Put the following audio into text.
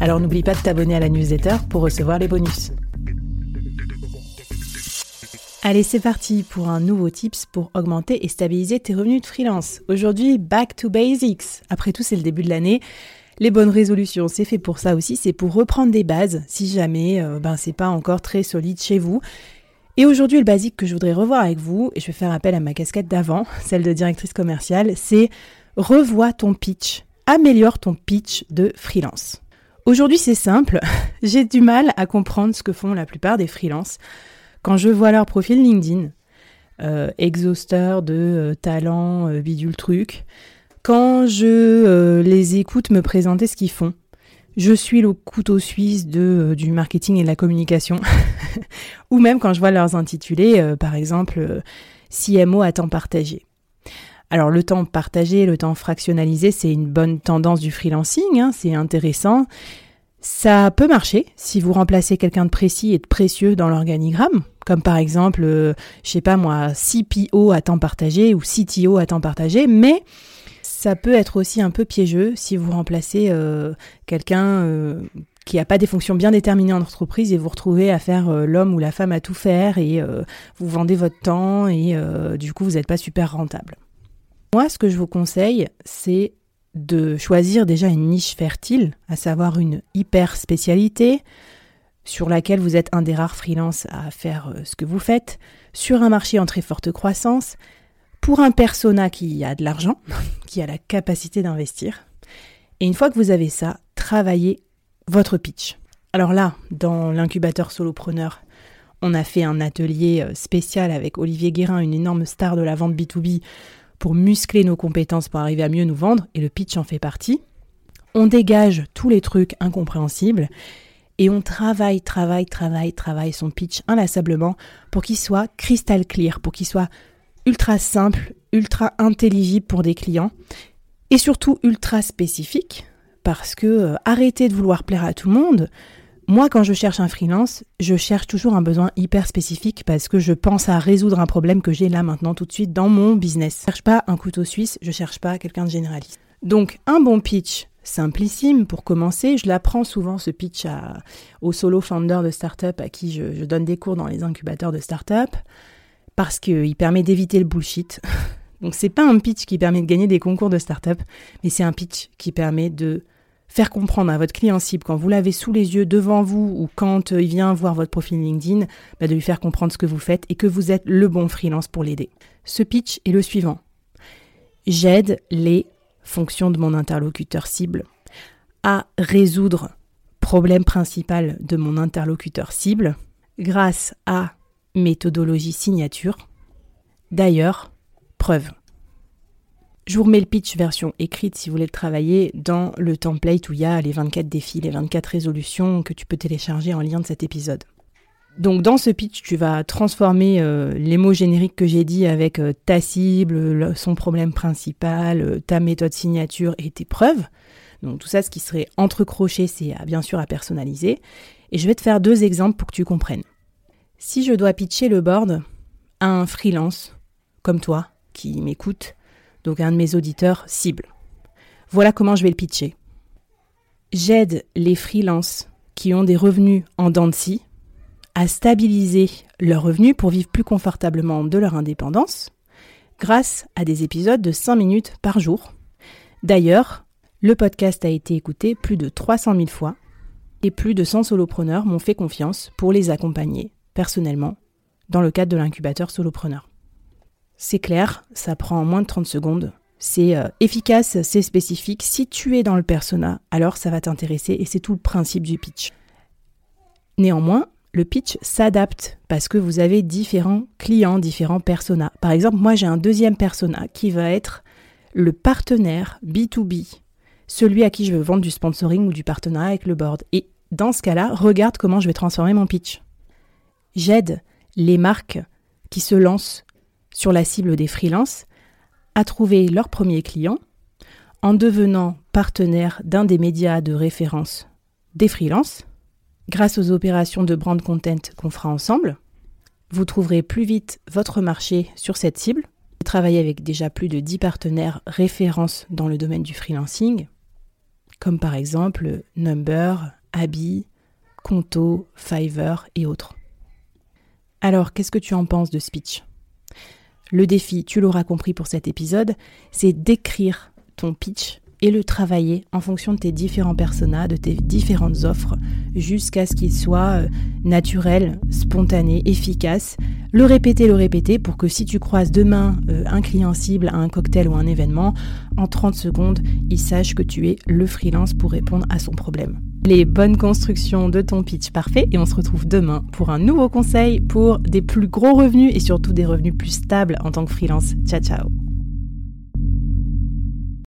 Alors n'oublie pas de t'abonner à la newsletter pour recevoir les bonus. Allez, c'est parti pour un nouveau tips pour augmenter et stabiliser tes revenus de freelance. Aujourd'hui, back to basics. Après tout, c'est le début de l'année. Les bonnes résolutions, c'est fait pour ça aussi, c'est pour reprendre des bases si jamais euh, ben c'est pas encore très solide chez vous. Et aujourd'hui, le basique que je voudrais revoir avec vous, et je vais faire appel à ma casquette d'avant, celle de directrice commerciale, c'est revois ton pitch, améliore ton pitch de freelance. Aujourd'hui, c'est simple, j'ai du mal à comprendre ce que font la plupart des freelances quand je vois leur profil LinkedIn, euh, exhausteur de euh, talent, euh, bidule truc, quand je les écoute me présenter ce qu'ils font, je suis le couteau suisse du marketing et de la communication, ou même quand je vois leurs intitulés, par exemple CMO à temps partagé. Alors le temps partagé, le temps fractionnalisé, c'est une bonne tendance du freelancing, hein, c'est intéressant. Ça peut marcher si vous remplacez quelqu'un de précis et de précieux dans l'organigramme, comme par exemple, euh, je sais pas moi, CPO à temps partagé ou CTO à temps partagé, mais ça peut être aussi un peu piégeux si vous remplacez euh, quelqu'un euh, qui n'a pas des fonctions bien déterminées en entreprise et vous retrouvez à faire euh, l'homme ou la femme à tout faire et vous vendez votre temps et du coup vous n'êtes pas super rentable. Moi, ce que je vous conseille, c'est de choisir déjà une niche fertile, à savoir une hyper spécialité sur laquelle vous êtes un des rares freelances à faire euh, ce que vous faites, sur un marché en très forte croissance, pour un persona qui a de l'argent, qui a la capacité d'investir. Et une fois que vous avez ça, travaillez votre pitch. Alors là, dans l'incubateur solopreneur, on a fait un atelier euh, spécial avec Olivier Guérin, une énorme star de la vente B2B, pour muscler nos compétences pour arriver à mieux nous vendre, et le pitch en fait partie. On dégage tous les trucs incompréhensibles et on travaille, travaille, travaille, travaille son pitch inlassablement pour qu'il soit crystal clear, pour qu'il soit ultra simple, ultra intelligible pour des clients et surtout ultra spécifique parce que euh, arrêtez de vouloir plaire à tout le monde. Moi, quand je cherche un freelance, je cherche toujours un besoin hyper spécifique parce que je pense à résoudre un problème que j'ai là maintenant tout de suite dans mon business. Je cherche pas un couteau suisse, je cherche pas quelqu'un de généraliste. Donc, un bon pitch simplissime pour commencer. Je l'apprends souvent ce pitch à, aux solo founders de start-up à qui je, je donne des cours dans les incubateurs de start-up parce qu'il permet d'éviter le bullshit. Donc c'est pas un pitch qui permet de gagner des concours de start-up, mais c'est un pitch qui permet de faire comprendre à votre client cible quand vous l'avez sous les yeux devant vous ou quand euh, il vient voir votre profil LinkedIn, bah, de lui faire comprendre ce que vous faites et que vous êtes le bon freelance pour l'aider. Ce pitch est le suivant. J'aide les fonctions de mon interlocuteur cible à résoudre problème principal de mon interlocuteur cible grâce à méthodologie signature. D'ailleurs, preuve. Je vous remets le pitch version écrite si vous voulez le travailler dans le template où il y a les 24 défis, les 24 résolutions que tu peux télécharger en lien de cet épisode. Donc dans ce pitch, tu vas transformer euh, les mots génériques que j'ai dit avec euh, ta cible, le- son problème principal, euh, ta méthode signature et tes preuves. Donc tout ça, ce qui serait entrecroché, c'est à- bien sûr à personnaliser. Et je vais te faire deux exemples pour que tu comprennes. Si je dois pitcher le board à un freelance comme toi qui m'écoute, donc un de mes auditeurs cible. Voilà comment je vais le pitcher. J'aide les freelances qui ont des revenus en dents à stabiliser leurs revenus pour vivre plus confortablement de leur indépendance grâce à des épisodes de 5 minutes par jour. D'ailleurs, le podcast a été écouté plus de 300 000 fois Et plus de 100 solopreneurs m'ont fait confiance pour les accompagner personnellement dans le cadre de l'incubateur solopreneur. C'est clair, ça prend moins de 30 secondes. C'est euh, efficace, c'est spécifique. Si tu es dans le persona, alors ça va t'intéresser et c'est tout le principe du pitch. Néanmoins, le pitch s'adapte parce que vous avez différents clients, différents personas. Par exemple, moi j'ai un deuxième persona qui va être le partenaire B2B, celui à qui je veux vendre du sponsoring ou du partenariat avec le board. Et dans ce cas-là, regarde comment je vais transformer mon pitch. J'aide les marques qui se lancent sur la cible des freelances à trouver leurs premiers clients en devenant partenaire d'un des médias de référence des freelances. Grâce aux opérations de brand content qu'on fera ensemble, vous trouverez plus vite votre marché sur cette cible. J'ai travaillé avec déjà plus de 10 partenaires références dans le domaine du freelancing, comme par exemple Number, Abby, Conto, Fiverr et autres. Alors, qu'est-ce que tu en penses de speech Le défi, tu l'auras compris pour cet épisode, c'est d'écrire ton pitch et le travailler en fonction de tes différents personas, de tes différentes offres, jusqu'à ce qu'il soit euh, naturel, spontané, efficace. Le répéter, le répéter pour que si tu croises demain euh, un client cible à un cocktail ou un événement, en 30 secondes, il sache que tu es le freelance pour répondre à son problème les bonnes constructions de ton pitch parfait et on se retrouve demain pour un nouveau conseil pour des plus gros revenus et surtout des revenus plus stables en tant que freelance. Ciao ciao